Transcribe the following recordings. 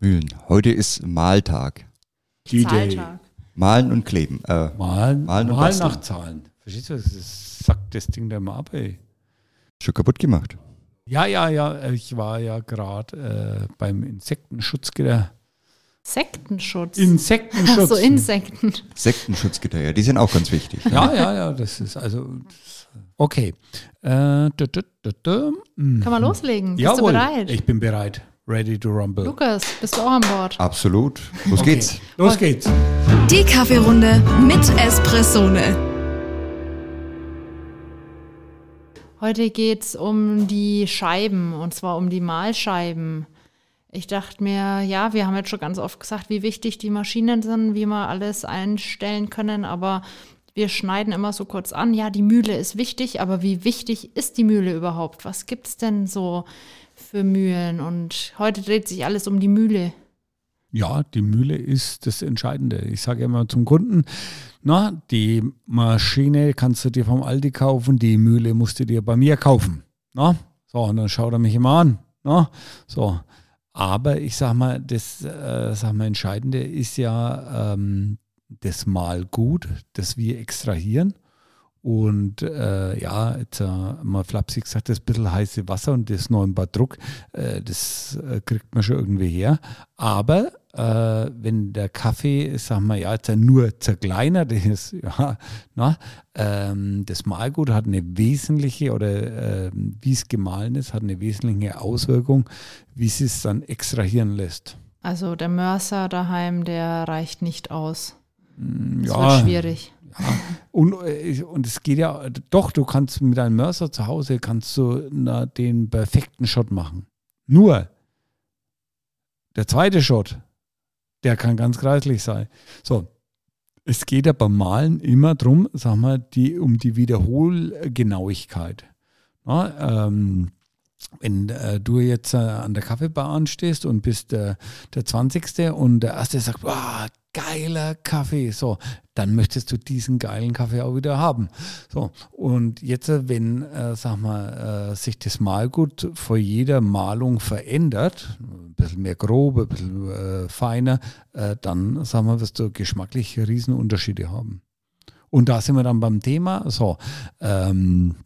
Mühlen. Heute ist Maltag. Zahltag. Malen und kleben. Äh, Malen, Malen und Malen basteln. nach Zahlen. Verstehst du? Das ist, sagt das Ding da mal ab, ey. schon kaputt gemacht. Ja, ja, ja. Ich war ja gerade äh, beim Insektenschutzgitter. Sektenschutz. Insektenschutz. Ach so, Insekten. Sektenschutzgitter, ja, die sind auch ganz wichtig. ja, ja, ja. Das ist also. Okay. Äh, dü, dü, dü. Kann man loslegen? Bist Jawohl, du bereit? Ich bin bereit. Ready to rumble. Lukas, bist du auch an Bord? Absolut. Los Okay. geht's. Los geht's. Die Kaffeerunde mit Espressone. Heute geht's um die Scheiben und zwar um die Mahlscheiben. Ich dachte mir, ja, wir haben jetzt schon ganz oft gesagt, wie wichtig die Maschinen sind, wie wir alles einstellen können, aber wir schneiden immer so kurz an, ja, die Mühle ist wichtig, aber wie wichtig ist die Mühle überhaupt? Was gibt's denn so für Mühlen? Und heute dreht sich alles um die Mühle. Ja, die Mühle ist das Entscheidende. Ich sage immer zum Kunden, na, die Maschine kannst du dir vom Aldi kaufen, die Mühle musst du dir bei mir kaufen. Na? So, und dann schaut er mich immer an. Na? So. Aber ich sag mal, das äh, sag mal, Entscheidende ist ja ähm, das Malgut, das wir extrahieren. Und äh, ja, jetzt äh, mal flapsig gesagt, das bisschen heiße Wasser und das 9 Bar Druck, äh, das äh, kriegt man schon irgendwie her. Aber äh, wenn der Kaffee, sagen wir ja, jetzt nur zerkleinert ist, ja, na, ähm, das Mahlgut hat eine wesentliche oder äh, wie es gemahlen ist, hat eine wesentliche Auswirkung, wie es es dann extrahieren lässt. Also der Mörser daheim, der reicht nicht aus. Das ja, wird schwierig. Und, äh, und es geht ja, doch, du kannst mit deinem Mörser zu Hause, kannst du na, den perfekten Shot machen. Nur, der zweite Shot, der kann ganz kreislich sein. So, es geht ja beim Malen immer drum, sag mal, die, um die Wiederholgenauigkeit. Na, ähm, wenn äh, du jetzt äh, an der Kaffeebar anstehst und bist äh, der 20. und der Erste sagt, wow, geiler Kaffee, so, dann möchtest du diesen geilen Kaffee auch wieder haben. So, und jetzt, wenn, äh, sag mal, äh, sich das Malgut vor jeder Malung verändert, ein bisschen mehr grob, ein bisschen äh, feiner, äh, dann, sag mal, wirst du geschmacklich Riesenunterschiede haben. Und da sind wir dann beim Thema, so, ähm,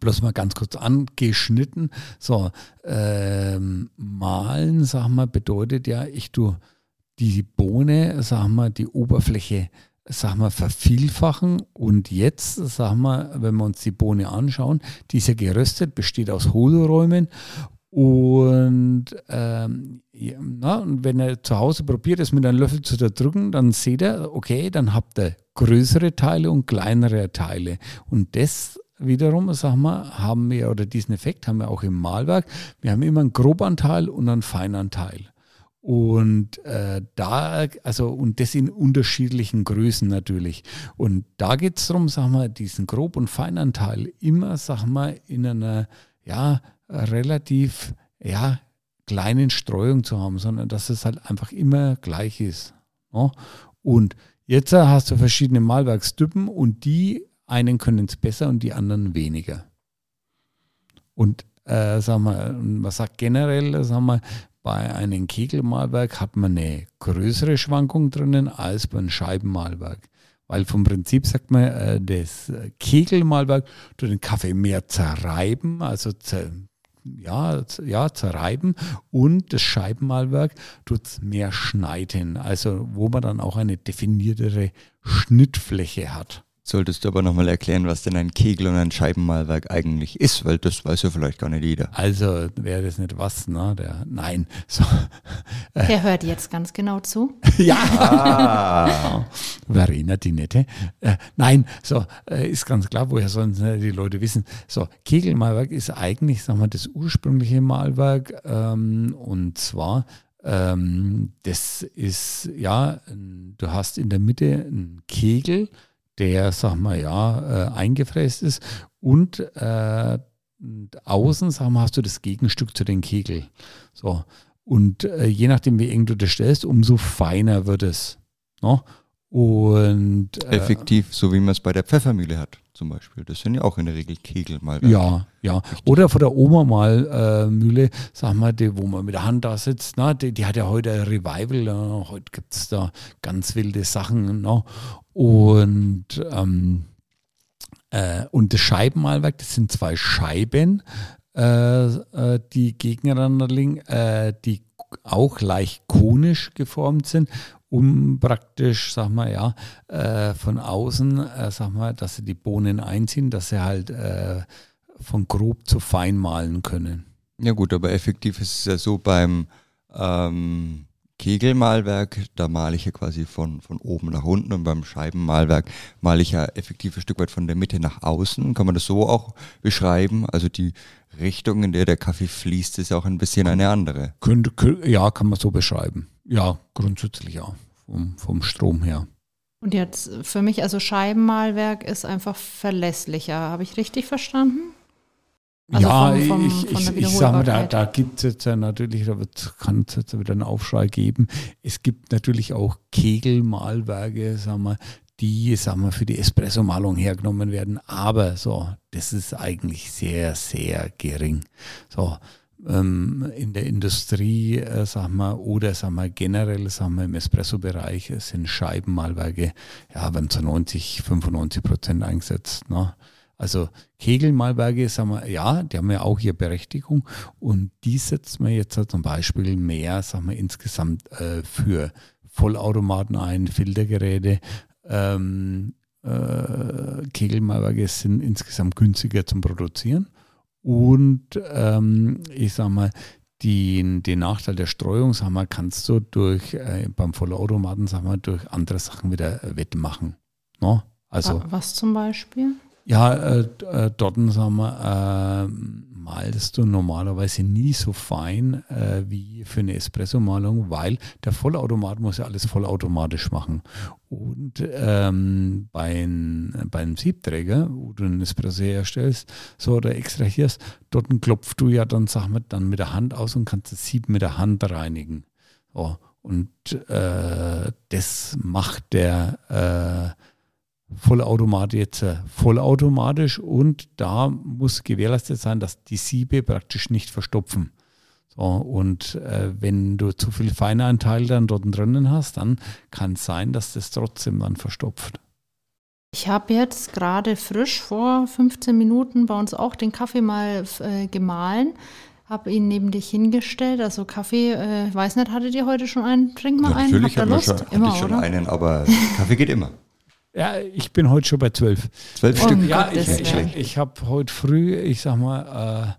bloß mal ganz kurz angeschnitten. So, ähm, malen, sag mal, bedeutet ja, ich tue die Bohne, sag mal, die Oberfläche, sag mal, vervielfachen. Und jetzt, sag mal, wenn wir uns die Bohne anschauen, die ist ja geröstet, besteht aus Hohlräumen. Und, ähm, ja, na, und wenn er zu Hause probiert, es mit einem Löffel zu zerdrücken, dann seht er, okay, dann habt ihr größere Teile und kleinere Teile. Und das wiederum, sag mal, haben wir, oder diesen Effekt haben wir auch im Malwerk. Wir haben immer einen Grobanteil und einen Feinanteil. Und äh, da, also, und das in unterschiedlichen Größen natürlich. Und da geht es darum, sag mal, diesen Grob- und Feinanteil immer, sag mal, in einer, ja, relativ, ja, kleinen Streuung zu haben, sondern dass es halt einfach immer gleich ist. Ja? Und jetzt äh, hast du verschiedene Malwerkstypen und die einen können es besser und die anderen weniger. Und äh, sag mal, man sagt generell, sag mal, bei einem Kegelmalwerk hat man eine größere Schwankung drinnen als beim Scheibenmalwerk. Weil vom Prinzip sagt man, äh, das Kegelmalwerk tut den Kaffee mehr zerreiben, also zer, ja, ja, zerreiben und das Scheibenmalwerk tut es mehr schneiden, also wo man dann auch eine definiertere Schnittfläche hat. Solltest du aber nochmal erklären, was denn ein Kegel und ein Scheibenmalwerk eigentlich ist, weil das weiß ja vielleicht gar nicht jeder. Also wäre das nicht was, ne? Der, nein. So. Der hört jetzt ganz genau zu. ja. Ah, Verena, die nette. Äh, nein, so, äh, ist ganz klar, woher sollen äh, die Leute wissen. So, Kegelmalwerk ist eigentlich, sagen wir, das ursprüngliche Malwerk. Ähm, und zwar, ähm, das ist, ja, du hast in der Mitte einen Kegel, der, sag mal, ja, äh, eingefräst ist und äh, außen, sag mal, hast du das Gegenstück zu den Kegel. So. Und äh, je nachdem, wie eng du das stellst, umso feiner wird es. No? Und äh, effektiv, so wie man es bei der Pfeffermühle hat. Zum Beispiel. Das sind ja auch in der Regel Kegelmalwerke. Ja, ja. Oder von der Oma mal äh, Mühle, sag mal, die, wo man mit der Hand da sitzt, ne? die, die hat ja heute ein Revival, ne? heute gibt es da ganz wilde Sachen. Ne? Und, ähm, äh, und das Scheibenmalwerk, das sind zwei Scheiben, äh, äh, die gegeneinander liegen, äh, die auch leicht konisch geformt sind um praktisch, sag mal, ja, äh, von außen, äh, sag mal, dass sie die Bohnen einziehen, dass sie halt äh, von grob zu fein malen können. Ja gut, aber effektiv ist es ja so beim ähm, Kegelmalwerk, da male ich ja quasi von, von oben nach unten und beim Scheibenmalwerk male ich ja effektiv ein Stück weit von der Mitte nach außen. Kann man das so auch beschreiben? Also die Richtung, in der der Kaffee fließt, ist ja auch ein bisschen eine andere. Könnte, ja, kann man so beschreiben. Ja, grundsätzlich ja, vom, vom Strom her. Und jetzt für mich, also Scheibenmalwerk ist einfach verlässlicher. Habe ich richtig verstanden? Also ja, vom, vom, ich, ich, ich sage mal, da, da gibt es jetzt ja natürlich, da kann es jetzt wieder einen Aufschrei geben. Es gibt natürlich auch Kegelmalwerke, sagen wir, die, sagen wir, für die Espresso-Malung hergenommen werden. Aber so, das ist eigentlich sehr, sehr gering. So, ähm, in der Industrie, äh, sagen wir, oder sagen wir, generell, sagen wir, im Espresso-Bereich sind Scheibenmalwerke, ja, werden zu 90, 95 Prozent eingesetzt. Ne? Also Kegelmalwerke, sagen wir, ja, die haben ja auch ihre Berechtigung und die setzt man jetzt zum Beispiel mehr, sagen wir, insgesamt äh, für Vollautomaten ein, Filtergeräte, ähm, äh, Kegelmalwerke sind insgesamt günstiger zum Produzieren. Und ähm, ich sag mal, den, den Nachteil der Streuung, sag mal, kannst du durch äh, beim Vollautomaten, sag mal, durch andere Sachen wieder wettmachen. No? Also, Was zum Beispiel? Ja, äh, äh, dort, sagen wir, malst du normalerweise nie so fein äh, wie für eine Espresso-Malung, weil der Vollautomat muss ja alles vollautomatisch machen. Und ähm, beim, beim Siebträger, wo du einen Espresso herstellst, so oder extrahierst, dort klopfst du ja dann, sag mal, dann mit der Hand aus und kannst das Sieb mit der Hand reinigen. So. Und äh, das macht der äh, Vollautomat jetzt äh, vollautomatisch und da muss gewährleistet sein, dass die Siebe praktisch nicht verstopfen. So, und äh, wenn du zu viel Feinanteil dann dort drinnen hast, dann kann es sein, dass das trotzdem dann verstopft. Ich habe jetzt gerade frisch vor 15 Minuten bei uns auch den Kaffee mal äh, gemahlen, habe ihn neben dich hingestellt. Also Kaffee, äh, weiß nicht, hattet ihr heute schon einen? Trink mal ja, einen. Natürlich haben wir schon, immer, ich schon oder? einen, aber Kaffee geht immer. Ja, ich bin heute schon bei zwölf. Zwölf oh, Stück? Ja, ich, ich, ich habe heute früh, ich sag mal,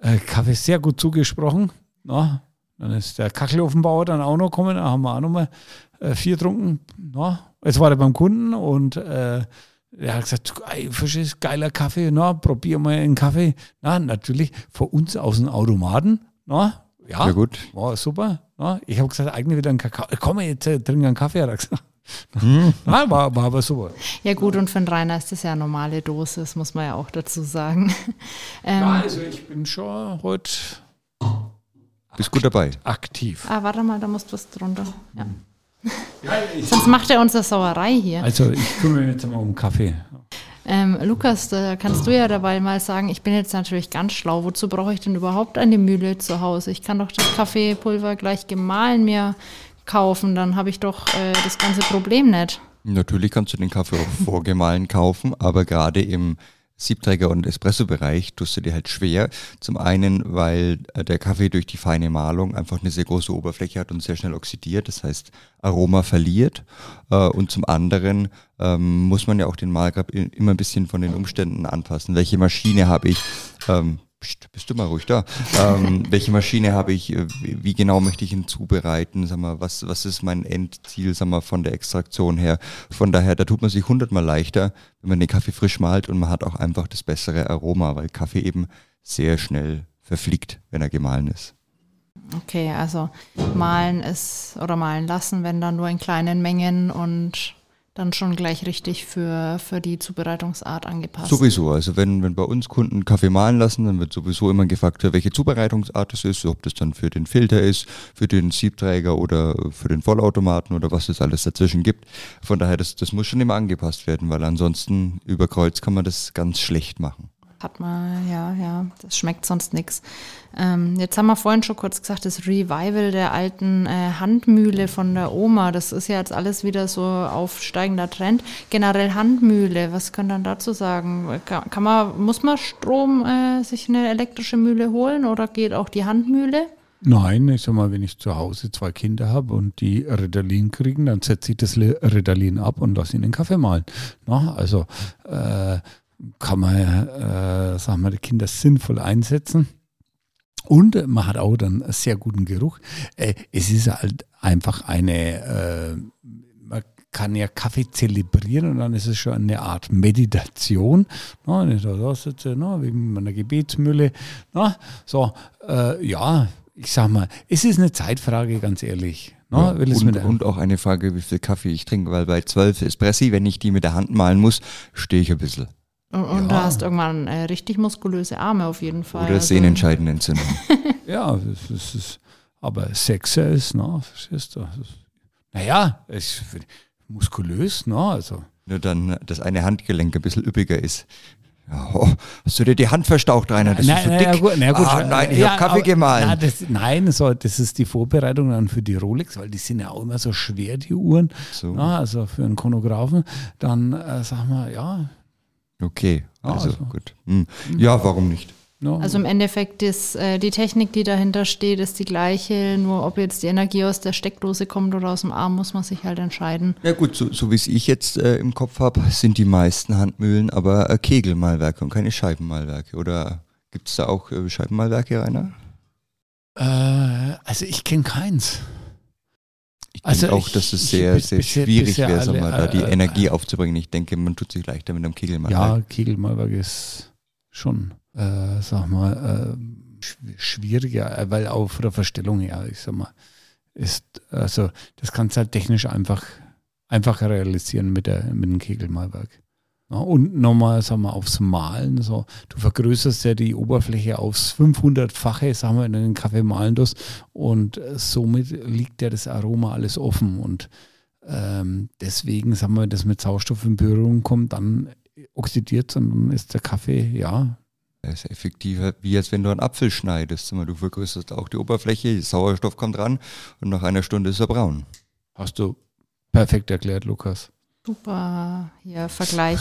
äh, äh, Kaffee sehr gut zugesprochen. Na, dann ist der Kachelofenbauer dann auch noch gekommen, da haben wir auch noch mal äh, vier getrunken. Na, jetzt war er beim Kunden und äh, er hat gesagt, ist geiler Kaffee, na, probier mal einen Kaffee. Na, natürlich, vor uns aus dem Automaten, na, ja, ja gut. war super. Na, ich habe gesagt, eigentlich wieder einen Kakao. Komm, jetzt äh, trinken einen Kaffee, hat er gesagt. Hm. Nein, war, war aber super. Ja gut, und für einen Rainer ist das ja eine normale Dosis, muss man ja auch dazu sagen. Ähm, ja, also ich bin schon heute bist gut dabei. Aktiv. Ah, warte mal, da musst was drunter. Ja. ja Sonst macht er uns eine Sauerei hier. Also ich kümmere mich jetzt mal um Kaffee. Ähm, Lukas, da kannst du ja dabei mal sagen, ich bin jetzt natürlich ganz schlau. Wozu brauche ich denn überhaupt eine Mühle zu Hause? Ich kann doch das Kaffeepulver gleich gemahlen mir kaufen, dann habe ich doch äh, das ganze Problem nicht. Natürlich kannst du den Kaffee auch vorgemahlen kaufen, aber gerade im Siebträger- und Espresso-Bereich tust du dir halt schwer. Zum einen, weil äh, der Kaffee durch die feine Mahlung einfach eine sehr große Oberfläche hat und sehr schnell oxidiert, das heißt Aroma verliert. Äh, und zum anderen ähm, muss man ja auch den Mahlgrab immer ein bisschen von den Umständen anpassen. Welche Maschine habe ich? Psst, bist du mal ruhig da. ähm, welche Maschine habe ich? Äh, wie genau möchte ich ihn zubereiten? Sag mal, was, was ist mein Endziel, sag mal, von der Extraktion her? Von daher, da tut man sich hundertmal leichter, wenn man den Kaffee frisch malt und man hat auch einfach das bessere Aroma, weil Kaffee eben sehr schnell verfliegt, wenn er gemahlen ist. Okay, also malen ist oder malen lassen, wenn dann nur in kleinen Mengen und dann schon gleich richtig für, für die Zubereitungsart angepasst. Sowieso, also wenn, wenn bei uns Kunden Kaffee mahlen lassen, dann wird sowieso immer gefragt, welche Zubereitungsart es ist, ob das dann für den Filter ist, für den Siebträger oder für den Vollautomaten oder was es alles dazwischen gibt. Von daher, das, das muss schon immer angepasst werden, weil ansonsten über Kreuz kann man das ganz schlecht machen. Hat man, ja, ja, das schmeckt sonst nichts. Ähm, jetzt haben wir vorhin schon kurz gesagt, das Revival der alten äh, Handmühle von der Oma, das ist ja jetzt alles wieder so aufsteigender Trend. Generell Handmühle, was können dann dazu sagen? Kann, kann man, muss man Strom äh, sich eine elektrische Mühle holen oder geht auch die Handmühle? Nein, ich sag mal, wenn ich zu Hause zwei Kinder habe und die Ritalin kriegen, dann setze ich das Ritalin ab und lasse ihnen den Kaffee malen. Na, also äh, kann man, äh, sagen wir, die Kinder sinnvoll einsetzen. Und man hat auch dann einen sehr guten Geruch. Äh, es ist halt einfach eine, äh, man kann ja Kaffee zelebrieren und dann ist es schon eine Art Meditation. Na, wenn ich da, da sitze, na, wie mit meiner Gebetsmühle. Na, so, äh, ja, ich sag mal, es ist eine Zeitfrage, ganz ehrlich. Ja, und, und, auch eine Frage, wie viel Kaffee ich trinke, weil bei zwölf Espressi, wenn ich die mit der Hand malen muss, stehe ich ein bisschen. Und, und ja. du hast irgendwann äh, richtig muskulöse Arme auf jeden Fall. Oder also. sehnenscheidende Entzündung. ja, das, das ist, aber Sexer ist, ne, verstehst du? naja, es ist muskulös, ne, also. Nur dann, dass eine Handgelenk ein bisschen üppiger ist. Oh, hast du dir die Hand verstaucht, Rainer? Das nein, ist so dick. gut, na gut, ah, nein, ich ja, habe Kaffee aber, gemahlen. Na, das, nein, so, das ist die Vorbereitung dann für die Rolex, weil die sind ja auch immer so schwer, die Uhren. So. Na, also für einen Chronographen. Dann äh, sagen wir, ja, Okay, also, also. gut. Hm. Ja, warum nicht? Also im Endeffekt ist äh, die Technik, die dahinter steht, ist die gleiche. Nur ob jetzt die Energie aus der Steckdose kommt oder aus dem Arm, muss man sich halt entscheiden. Ja gut, so, so wie es ich jetzt äh, im Kopf habe, sind die meisten Handmühlen aber äh, Kegelmalwerke und keine Scheibenmalwerke. Oder gibt es da auch äh, Scheibenmalwerke, Rainer? Äh, also ich kenne keins. Ich also denke auch, dass es sehr, sehr bisher, schwierig wäre, alle, da die äh, Energie aufzubringen. Ich denke, man tut sich leichter mit einem Kegelmalwerk. Ja, Kegelmalwerk ist schon, äh, sag mal, äh, schwieriger, äh, weil auch von der Verstellung her, ich sag mal, ist, also das kannst du halt technisch einfach einfacher realisieren mit, der, mit dem Kegelmalwerk. Ja, und nochmal, sagen wir, aufs Malen. So. Du vergrößerst ja die Oberfläche aufs 500-fache, sagen wir, in den Kaffee malen das. Und äh, somit liegt ja das Aroma alles offen. Und ähm, deswegen, sagen wir, wenn das mit Sauerstoff in Berührung kommt, dann oxidiert es und dann ist der Kaffee, ja. Er ist effektiver, wie als wenn du einen Apfel schneidest. Du vergrößerst auch die Oberfläche, Sauerstoff kommt ran und nach einer Stunde ist er braun. Hast du perfekt erklärt, Lukas. Super hier Vergleich.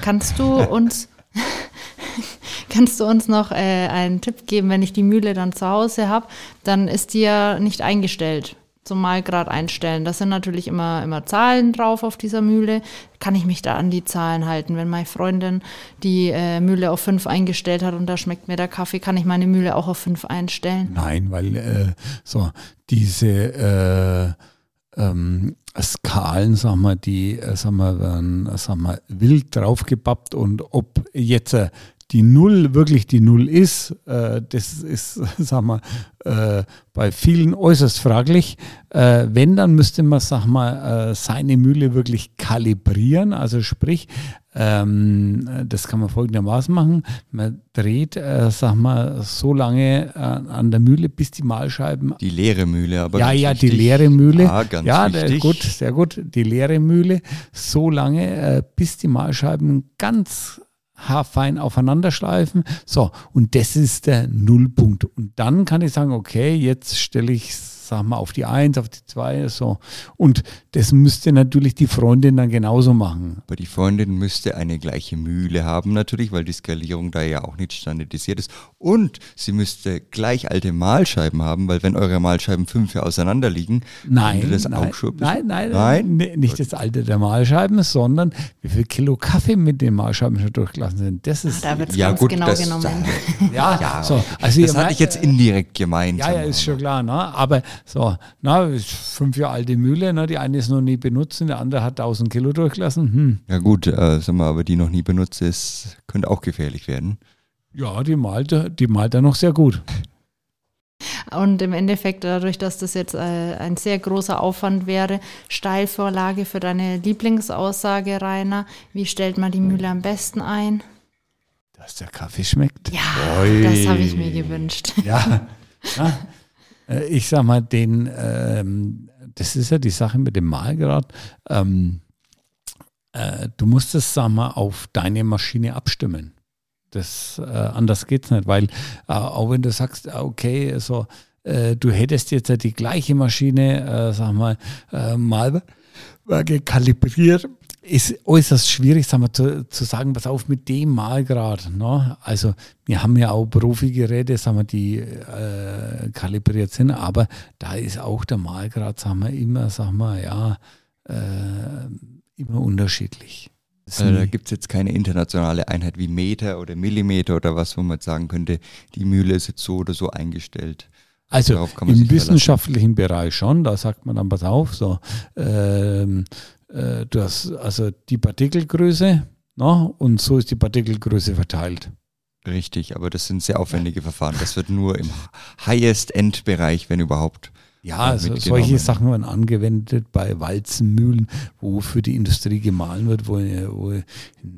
Kannst du uns kannst du uns noch äh, einen Tipp geben, wenn ich die Mühle dann zu Hause habe, dann ist die ja nicht eingestellt zum Malgrad einstellen. Das sind natürlich immer, immer Zahlen drauf auf dieser Mühle. Kann ich mich da an die Zahlen halten? Wenn meine Freundin die äh, Mühle auf 5 eingestellt hat und da schmeckt mir der Kaffee, kann ich meine Mühle auch auf 5 einstellen? Nein, weil äh, so diese äh ähm, Skalen, sag mal, die, äh, sag mal, werden, sag mal, wild draufgepappt und ob jetzt äh, die Null wirklich die Null ist, äh, das ist, sag mal, äh, bei vielen äußerst fraglich. Äh, wenn, dann müsste man, sag mal, äh, seine Mühle wirklich kalibrieren. Also sprich, ähm, das kann man folgendermaßen machen. Man dreht, äh, sag mal, so lange äh, an der Mühle, bis die Mahlscheiben. Die leere Mühle, aber. Ja, ja, wichtig. die leere Mühle. Ah, ganz ja, wichtig. gut, sehr gut. Die leere Mühle, so lange, äh, bis die Mahlscheiben ganz haarfein aufeinander schleifen. So, und das ist der Nullpunkt. Und dann kann ich sagen, okay, jetzt stelle ich sag mal, auf die Eins, auf die Zwei, so. Und das müsste natürlich die Freundin dann genauso machen. Aber die Freundin müsste eine gleiche Mühle haben natürlich, weil die Skalierung da ja auch nicht standardisiert ist. Und sie müsste gleich alte Mahlscheiben haben, weil wenn eure Mahlscheiben fünf Jahre auseinander liegen, nein, das nein, auch schon nein, nein, nein, nein, nicht das Alte der Mahlscheiben, sondern wie viel Kilo Kaffee mit den Mahlscheiben schon durchgelassen sind. Das ist da wird ja, ganz gut, genau das, genommen. ja, ja, so, also das hatte ich jetzt indirekt gemeint. Ja, ja, ist schon klar, ne? aber so, na, fünf Jahre alte Mühle, ne? die eine ist noch nie benutzt und der andere hat 1000 Kilo durchgelassen. Hm. Ja gut, äh, sag mal, aber die noch nie benutzt ist, könnte auch gefährlich werden. Ja, die malt, die malt er noch sehr gut. Und im Endeffekt, dadurch, dass das jetzt äh, ein sehr großer Aufwand wäre, Steilvorlage für deine Lieblingsaussage, Rainer, wie stellt man die Mühle am besten ein? Dass der Kaffee schmeckt. Ja, Ui. das habe ich mir gewünscht. Ja. ja. Äh, Ich sag mal, den, ähm, das ist ja die Sache mit dem Mahlgrad. Ähm, äh, du musst es, sag mal, auf deine Maschine abstimmen. Das, äh, anders geht's nicht, weil äh, auch wenn du sagst, ah, okay, so, äh, du hättest jetzt ja die gleiche Maschine, äh, sag mal, äh, Mahlwerke kalibriert, ist äußerst schwierig, sag mal, zu, zu sagen, pass auf mit dem Mahlgrad. Ne? Also wir haben ja auch Profi-Geräte, sagen wir, die äh, kalibriert sind, aber da ist auch der Mahlgrad, sagen wir, immer, sagen wir, ja, äh, immer unterschiedlich. Also da gibt es jetzt keine internationale Einheit wie Meter oder Millimeter oder was, wo man sagen könnte, die Mühle ist jetzt so oder so eingestellt. Also im wissenschaftlichen Bereich schon, da sagt man dann, pass auf, so, ähm, äh, du hast also die Partikelgröße, ne, und so ist die Partikelgröße verteilt. Richtig, aber das sind sehr aufwendige Verfahren. Das wird nur im Highest-End-Bereich, wenn überhaupt. Ja, also solche Sachen werden angewendet bei Walzenmühlen, wo für die Industrie gemahlen wird, wo, wo in,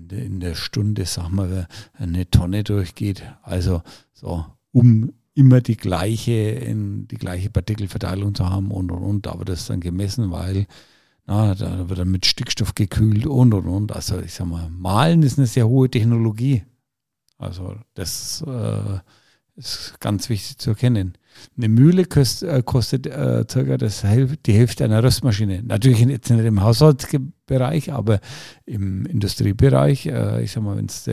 der- in der Stunde, sag mal, eine Tonne durchgeht. Also so, um immer die gleiche, die gleiche Partikelverteilung zu haben und und und. Aber das ist dann gemessen, weil na, da wird dann mit Stickstoff gekühlt und und und. Also ich sag mal, Malen ist eine sehr hohe Technologie. Also das äh, ist ganz wichtig zu erkennen. Eine Mühle kost, äh, kostet äh, circa das die Hälfte einer Röstmaschine. Natürlich jetzt nicht im Haushaltsbereich, aber im Industriebereich, äh, ich sag mal, wenn es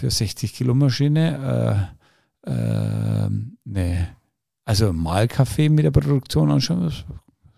für 60 Kilo Maschine äh, äh, ne, also Mahlkaffee mit der Produktion anschauen, ist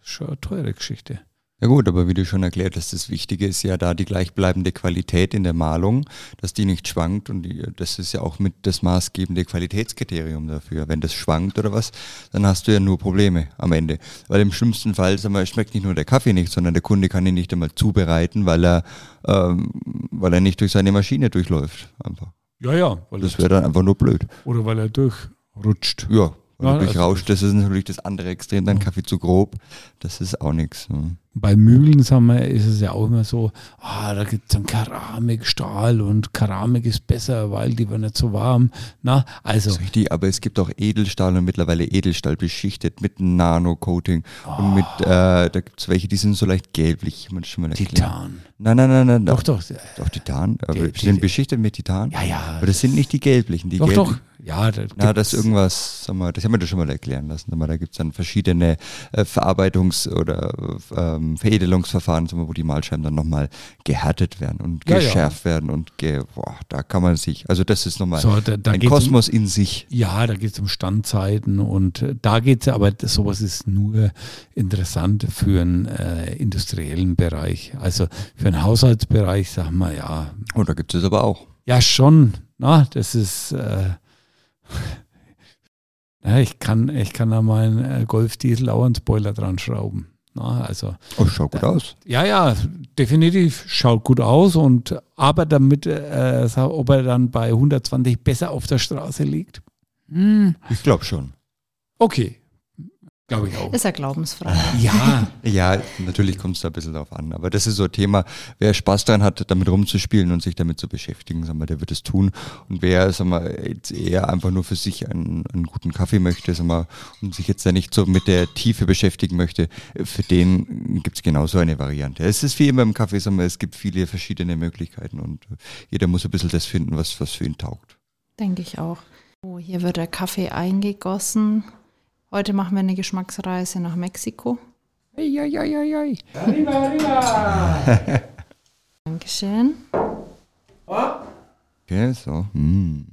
schon eine teure Geschichte. Ja gut, aber wie du schon erklärt hast, das Wichtige ist ja da die gleichbleibende Qualität in der Malung, dass die nicht schwankt und die, das ist ja auch mit das maßgebende Qualitätskriterium dafür. Wenn das schwankt oder was, dann hast du ja nur Probleme am Ende. Weil im schlimmsten Fall, sag mal, schmeckt nicht nur der Kaffee nicht, sondern der Kunde kann ihn nicht einmal zubereiten, weil er, ähm, weil er nicht durch seine Maschine durchläuft. Einfach. Ja, ja. Weil Das wäre dann einfach nur blöd. oder weil er durchrutscht. Ja, Ja, er durchrauscht, also- das ist natürlich das andere Extrem, dann Kaffee zu grob, das ist auch nichts. Ne? Bei Mühlen, sagen wir, ist es ja auch immer so, ah, da gibt es einen Keramikstahl und Keramik ist besser, weil die wird nicht so warm. Na, also, Das richtig, aber es gibt auch Edelstahl und mittlerweile Edelstahl beschichtet mit einem Nano-Coating und mit, äh, da gibt es welche, die sind so leicht gelblich. Titan. Nein, nein, nein, nein. Doch, doch. Doch Titan, aber Gelb- die sind beschichtet mit Titan. Ja, ja. Aber das sind nicht die gelblichen, die Doch, gelblichen. doch. Ja, da Na, das irgendwas, sag mal, das haben wir dir schon mal erklären lassen. Da gibt es dann verschiedene äh, Verarbeitungs- oder ähm, Veredelungsverfahren, sag mal, wo die Mahlscheiben dann nochmal gehärtet werden und Ja, ja. geschärft werden und ge boah, da kann man sich, also das ist nochmal So, da- da ein geht's um- Kosmos in sich. Ja, da geht es um Standzeiten und äh, da geht es aber, das- sowas ist nur interessant für einen äh, industriellen Bereich. Also für einen Haushaltsbereich, sagen wir, ja, Und da gibt es aber auch. ja schon, na, das ist, äh, ja, ich kann, ich kann da meinen äh, Golf-Diesel auch einen Spoiler dran schrauben. Na, also, Oh, schaut gut aus. ja, ja, definitiv schaut gut aus und aber damit, äh, ob er dann bei 120 besser auf der Straße liegt, hm, Ich glaube schon. okay, glaube ich auch. Ist ja Glaubensfrage. Ja, Ja, natürlich kommt es da ein bisschen drauf an. Aber das ist so ein Thema, wer Spaß daran hat, damit rumzuspielen und sich damit zu beschäftigen, sag mal, der wird es tun. Und wer, sag mal, jetzt eher einfach nur für sich einen, einen guten Kaffee möchte, sag mal, und sich jetzt da nicht so mit der Tiefe beschäftigen möchte, für den gibt es genauso eine Variante. Es ist wie immer im Kaffee, sag mal, es gibt viele verschiedene Möglichkeiten und jeder muss ein bisschen das finden, was, was für ihn taugt. Denke ich auch. Oh, hier wird der Kaffee eingegossen. Heute machen wir eine Geschmacksreise nach Mexiko. Dankeschön. Okay, so. Hm.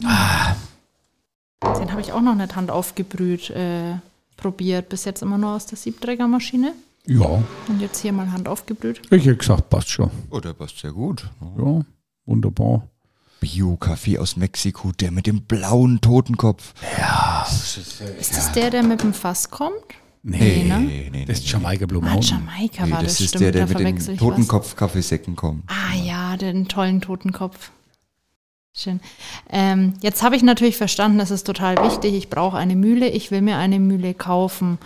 Den habe ich auch noch nicht handaufgebrüht äh, probiert. Bis jetzt immer nur aus der Siebträgermaschine. ja, Und jetzt hier mal handaufgebrüht. ich hätte gesagt, passt schon. Oh, der passt sehr gut. Ja, wunderbar. Bio-Kaffee aus Mexiko, der mit dem blauen Totenkopf. Ist das der, der mit dem Fass kommt? Nee, ne? nee, nee. das ist Jamaika Blue Ah, Mountain. Jamaika Nee, war das das, ist stimmt. der, der da mit den. Totenkopf-Kaffeesäcken kommt. Ah ja, den tollen Totenkopf. Schön. Ähm, jetzt habe ich natürlich verstanden, das ist total wichtig. Ich brauche eine Mühle. Ich will mir eine Mühle kaufen.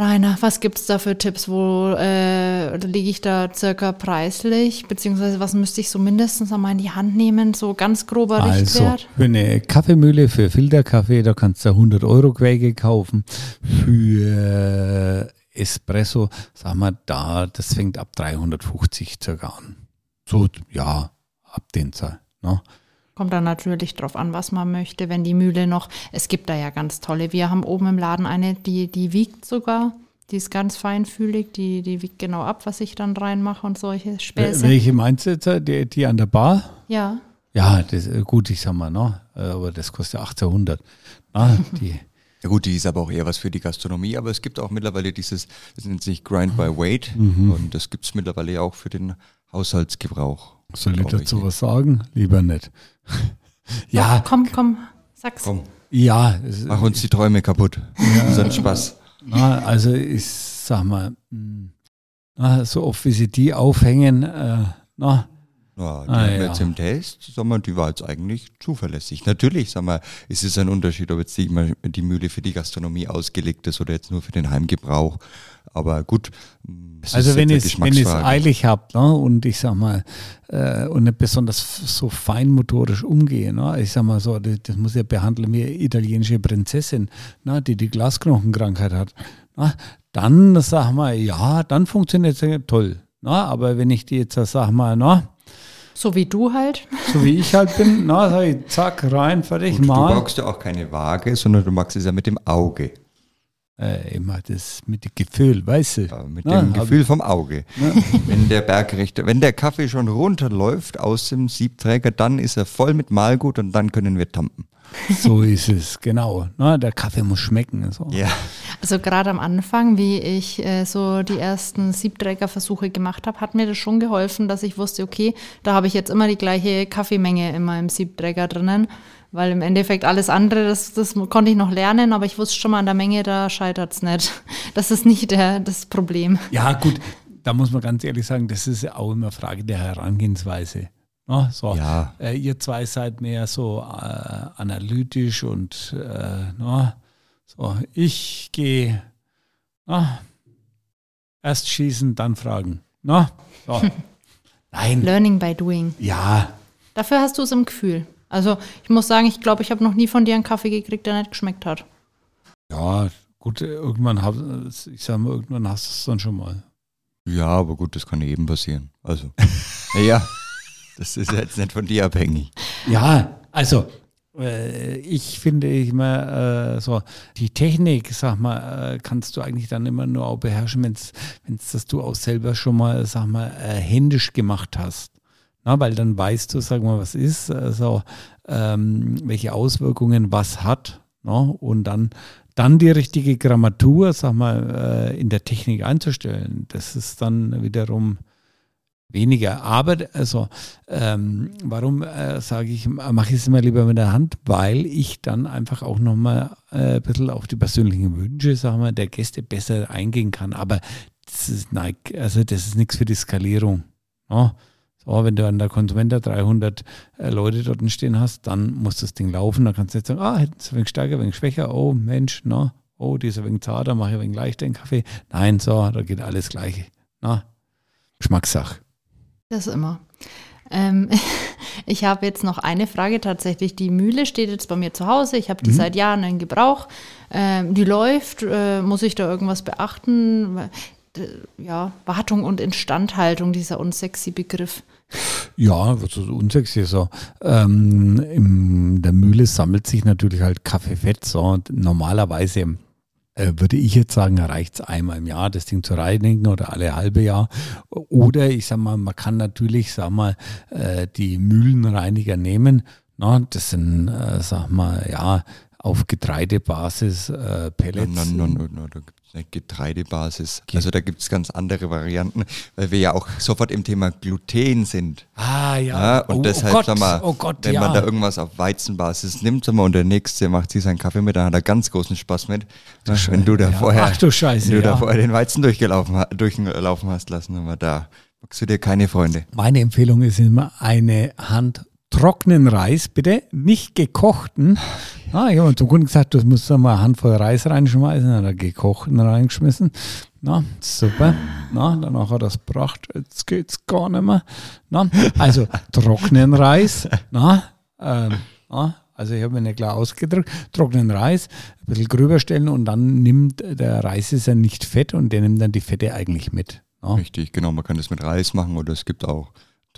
Rainer, was gibt es da für Tipps? Wo äh, liege ich da circa preislich? Beziehungsweise was müsste ich so mindestens einmal in die Hand nehmen? So ganz grober Also, Richtwert? für eine Kaffeemühle, für Filterkaffee, da kannst du 100 Euro Quäge kaufen. Für äh, Espresso, sag mal, da, das fängt ab 350 circa an. So, ja, ab den Zahl. Ne? Kommt dann natürlich drauf an, was man möchte. Wenn die Mühle noch, es gibt da ja ganz tolle. Wir haben oben im Laden eine, die, die wiegt sogar. Die ist ganz feinfühlig, die, die wiegt genau ab, was ich dann reinmache und solche Späße. Welche meinst du jetzt? äh, Die, die an der Bar? Ja, Ja, das, äh, gut, ich sag mal, ne? Äh, aber das kostet 1800. Na, die, Ja gut, die ist aber auch eher was für die Gastronomie, aber es gibt auch mittlerweile dieses, das nennt sich Grind by Weight und das gibt es mittlerweile auch für den Haushaltsgebrauch. soll ich dazu was sagen? Lieber nicht. ja, komm, komm, sag's. Komm, ja, es, mach uns die Träume kaputt. Das ist ein Spaß. na, also ich sag mal, mh, na, so oft wie sie die aufhängen, äh, na, Ja, die Ah, haben wir ja. jetzt im Test, sag mal, die war jetzt eigentlich zuverlässig. Natürlich, sag mal, es ist ein Unterschied, ob jetzt die, die Mühle für die Gastronomie ausgelegt ist oder jetzt nur für den Heimgebrauch. Aber gut. es Also ist wenn ich es eilig habe ne, und ich sag mal äh, und nicht besonders so feinmotorisch umgehe, ne, ich sag mal so, das, das muss ja behandeln wie eine italienische Prinzessin, ne, die die Glasknochenkrankheit hat, ne, dann sag mal ja, dann funktioniert es toll. Ne, aber wenn ich die jetzt sag mal, ne, So wie du halt. so wie ich halt bin, na, sag ich, zack rein, fertig, Gut, du mal. brauchst ja auch keine Waage, sondern du magst es ja mit dem Auge, Äh, immer das mit dem Gefühl, weißt du. äh, mit Ja, dem Gefühl vom Auge. Wenn der Bergrichter, wenn der Kaffee schon runterläuft aus dem Siebträger, dann ist er voll mit Malgut und dann können wir tampen. So ist es, genau. Na, der Kaffee muss schmecken. So. Ja. Also gerade am Anfang, wie ich äh, so die ersten Siebträgerversuche gemacht habe, hat mir das schon geholfen, dass ich wusste, okay, da habe ich jetzt immer die gleiche Kaffeemenge in meinem Siebträger drinnen. Weil im Endeffekt alles andere, das, das konnte ich noch lernen, aber ich wusste schon mal an der Menge, da scheitert es nicht. Das ist nicht der, das Problem. Ja, gut, da muss man ganz ehrlich sagen, das ist ja auch immer Frage der Herangehensweise. Na, so. Ja. Äh, ihr zwei seid mehr so äh, analytisch und äh, na, so. ich gehe erst schießen, dann fragen. Na, so. Nein, Learning by doing. ja, Dafür hast du es im Gefühl. Also ich muss sagen, ich glaube, ich habe noch nie von dir einen Kaffee gekriegt, der nicht geschmeckt hat. ja, gut, irgendwann, hab, ich sag mal, irgendwann hast du es dann schon mal. Ja, aber gut, das kann jedem passieren. Also, ja, das ist jetzt nicht von dir abhängig. Ja, also äh, ich finde immer äh, so, die Technik, sag mal, äh, kannst du eigentlich dann immer nur auch beherrschen, wenn es das du auch selber schon mal, sag mal, äh, händisch gemacht hast. Na, weil dann weißt du, sag mal, was ist, also ähm, welche Auswirkungen was hat. Ne? Und dann, dann die richtige Grammatur, sag mal, äh, in der Technik einzustellen. Das ist dann wiederum weniger. Aber also, ähm, warum äh, sage ich, mache ich es immer lieber mit der Hand? Weil ich dann einfach auch nochmal äh, ein bisschen auf die persönlichen Wünsche, sagen wir, der Gäste besser eingehen kann. Aber das ist, nein, also das ist nichts für die Skalierung. Ne? So, wenn du an der Konsumenta 300 äh, Leute dort stehen hast, dann muss das Ding laufen. Dann kannst du jetzt sagen, ah, hätten sie ein wenig stärker, ein wenig schwächer. Oh, Mensch, na, oh, die ist ein wenig zarter, mache ich ein wenig leichter den Kaffee. Nein, so, da geht alles gleiche. Na, Geschmackssache. Das immer. Ähm, ich habe jetzt noch eine Frage tatsächlich. Die Mühle steht jetzt bei mir zu Hause. Ich habe die seit Jahren in Gebrauch. Ähm, die läuft. Äh, muss ich da irgendwas beachten? D- Ja, Wartung und Instandhaltung, dieser unsexy Begriff. Ja, was so unsexy so. Ähm, in der Mühle sammelt sich natürlich halt Kaffeefett. So. Normalerweise äh, würde ich jetzt sagen, reicht es einmal im Jahr, das Ding zu reinigen oder alle halbe Jahr. Oder ich sag mal, man kann natürlich, sag mal, äh, die Mühlenreiniger nehmen. Das sind, äh, sag mal, ja, auf Getreidebasis äh, Pellets. No, no, no, no, Getreidebasis. Also da gibt es ganz andere Varianten, weil wir ja auch sofort im Thema Gluten sind. Ah, ja. Ja, und oh, deshalb, oh Gott, sag mal, oh Gott, wenn ja. man da irgendwas auf Weizenbasis nimmt, sag mal, und der Nächste macht sich seinen Kaffee mit, dann hat er ganz großen Spaß mit. wenn du da ja. vorher, Ach du Scheiße, wenn du da vorher den Weizen durchgelaufen, durchlaufen hast lassen, aber da magst du dir keine Freunde. Meine Empfehlung ist immer eine Hand trockenen Reis, bitte, nicht gekochten. Ah, ich habe zum Kunden gesagt, du musst da mal eine Handvoll Reis reinschmeißen, dann hat er gekochten reingeschmissen. Na, super. Na, danach hat er es gebracht, jetzt geht's gar nicht mehr. Na, also trockenen Reis, na, ähm, na, also ich habe mir nicht klar ausgedrückt, trockenen Reis, ein bisschen gröber stellen und dann nimmt der Reis ist ja nicht fett und der nimmt dann die Fette eigentlich mit. Na. Richtig, genau. Man kann das mit Reis machen oder es gibt auch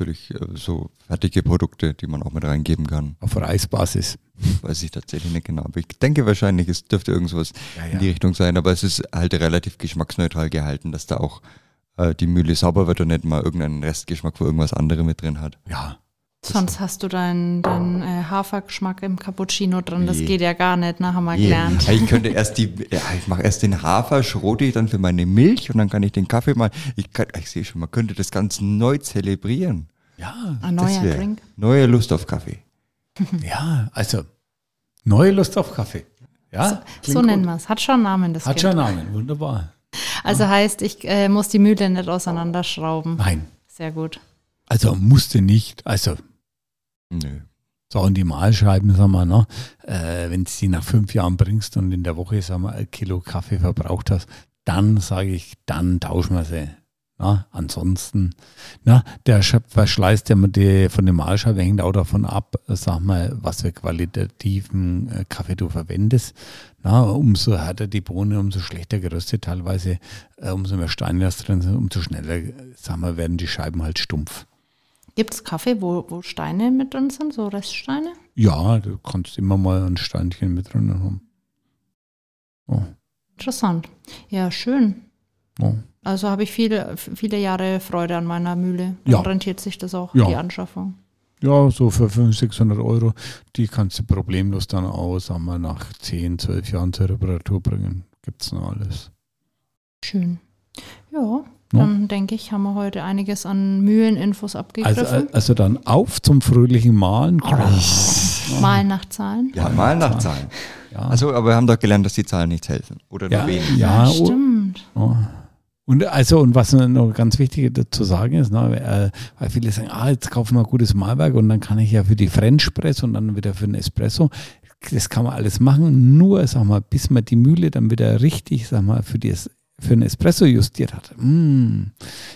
natürlich äh, so fertige Produkte, die man auch mit reingeben kann. Auf Reisbasis. Weiß ich tatsächlich nicht genau. Aber ich denke wahrscheinlich, es dürfte irgendwas Ja, in die Richtung sein. Aber es ist halt relativ geschmacksneutral gehalten, dass da auch äh, die Mühle sauber wird und nicht mal irgendeinen Restgeschmack, wo irgendwas anderes mit drin hat. Ja. Sonst hast du deinen dein, äh, Hafergeschmack im Cappuccino drin. Das Nee. geht ja gar nicht, ne? haben wir Yeah. gelernt. Ich könnte erst die, ja, ich mache erst den Hafer, schrote ich dann für meine Milch und dann kann ich den Kaffee mal, ich, kann, ich sehe schon, man könnte das Ganze neu zelebrieren. Ja, Ein neuer Drink. Neue Lust auf Kaffee. ja, also neue Lust auf Kaffee. Ja, So klingt nennen wir es. Hat schon einen Namen, das Hat Kind. schon einen Namen, wunderbar. Also heißt, ich äh, muss die Mühle nicht auseinanderschrauben. Nein, Sehr gut. also musste nicht. Also Nö. so und die Mahlscheiben, sagen wir, ne, äh, wenn du die nach fünf Jahren bringst und in der Woche, sagen wir, ein Kilo Kaffee verbraucht hast, dann sage ich, dann tauschen wir sie. Na, ansonsten, na, der Sch- Verschleiß der, die, von der Mahlscheibe hängt auch davon ab, sag mal, was für qualitativen äh, Kaffee du verwendest. Na, umso härter die Bohne, umso schlechter geröstet teilweise, äh, umso mehr Steine das drin sind, umso schneller, sag mal, werden die Scheiben halt stumpf. Gibt es Kaffee, wo, wo Steine mit drin sind, so Reststeine? Ja, du kannst immer mal ein Steinchen mit drin haben. Oh, Interessant. Ja, schön. Oh. Also habe ich viele, viele Jahre Freude an meiner Mühle. Dann Ja. rentiert sich das auch, Ja. die Anschaffung. Ja, so für 500, 600 Euro, die kannst du problemlos dann auch, sagen wir, nach 10, 12 Jahren zur Reparatur bringen. Gibt's noch alles. Schön. Ja, dann denke ich, haben wir heute einiges an Mühleninfos Also, abgegriffen. also dann auf zum fröhlichen Malen. Mal nach Zahlen. Ja, mal nach Zahlen. Ja, Also, aber wir haben doch gelernt, dass die Zahlen nichts helfen. Oder nur ja, wenig. ja, oh, Stimmt. oh. Und also, und was noch ganz wichtig dazu sagen ist, ne, äh, weil viele sagen, ah, jetzt kaufen wir gutes Malwerk und dann kann ich ja für die French Press und dann wieder für den Espresso. Das kann man alles machen, nur, sag mal, bis man die Mühle dann wieder richtig, sag mal, für, die, für den Espresso justiert hat. Mm,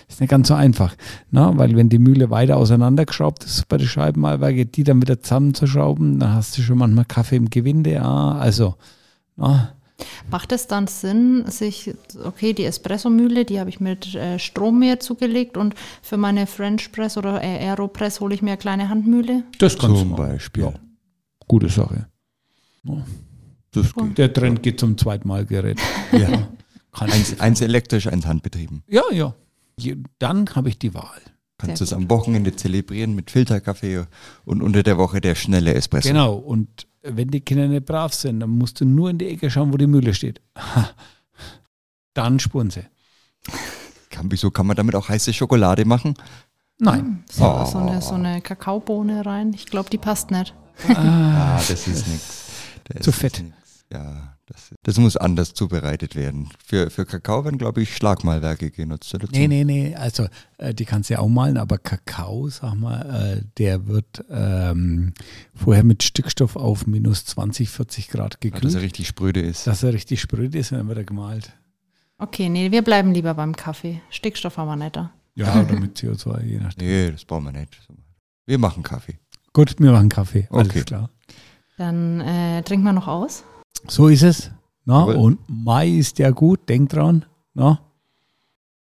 ist nicht ganz so einfach. Ne? Weil wenn die Mühle weiter auseinandergeschraubt ist bei den Scheibenmalwerke, die dann wieder zusammenzuschrauben, dann hast du schon manchmal Kaffee im Gewinde. Ja, also, ne? Macht es dann Sinn, sich, okay, die Espresso-Mühle, die habe ich mit äh, Strommeer zugelegt und für meine French Press oder äh, Aeropress hole ich mir eine kleine Handmühle? das kannst Zum du machen. Beispiel. Ja, gute Sache. Das geht. Der Trend geht zum Zweitmalgerät. Ja. Kann Eins, eins elektrisch, eins handbetrieben. ja, ja. Je- Dann habe ich die Wahl. Kannst du es am Wochenende zelebrieren mit Filterkaffee und unter der Woche der schnelle Espresso. Genau. Und wenn die Kinder nicht brav sind, dann musst du nur in die Ecke schauen, wo die Mühle steht. Dann spuren sie. Kann, wieso kann man damit auch heiße Schokolade machen? Nein. So, Oh. so, eine, so eine Kakaobohne rein. Ich glaube, die passt nicht. Ah, das ist nichts. Zu fett. Ja, das, das muss anders zubereitet werden. Für, für Kakao werden, glaube ich, Schlagmalwerke genutzt. Oder Nee, nee, nee. Also, äh, die kannst du ja auch malen, aber Kakao, sag mal, äh, der wird ähm, vorher mit Stickstoff auf minus 20, 40 Grad Dass er gekühlt, richtig spröde ist. dass er richtig spröd ist dann wird er gemalt. Okay, nee, wir bleiben lieber beim Kaffee. Stickstoff haben wir nicht da. Ja, oder mit CO2, je nachdem. Nee, das brauchen wir nicht. Wir machen Kaffee. Gut, wir machen Kaffee. Alles Okay. klar. Dann äh, trinken wir noch aus. So ist es. Na, Jawohl. und Mai ist ja gut, denk dran. Na?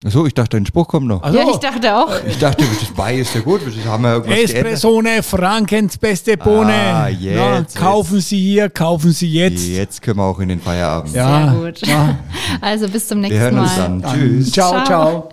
Achso, ich dachte, ein Spruch kommt noch. Also, Ja, ich dachte auch. Ich dachte, das Bei ist ja gut, das haben wir irgendwas geändert. Espressone, Frankens beste Bohne. Ah, Na, jetzt, kaufen Sie hier, kaufen Sie jetzt. Jetzt können wir auch in den Feierabend. Ja, Sehr gut. na, Also bis zum Wir nächsten hören uns Mal. dann. dann Tschüss. Ciao, Ciao. ciao.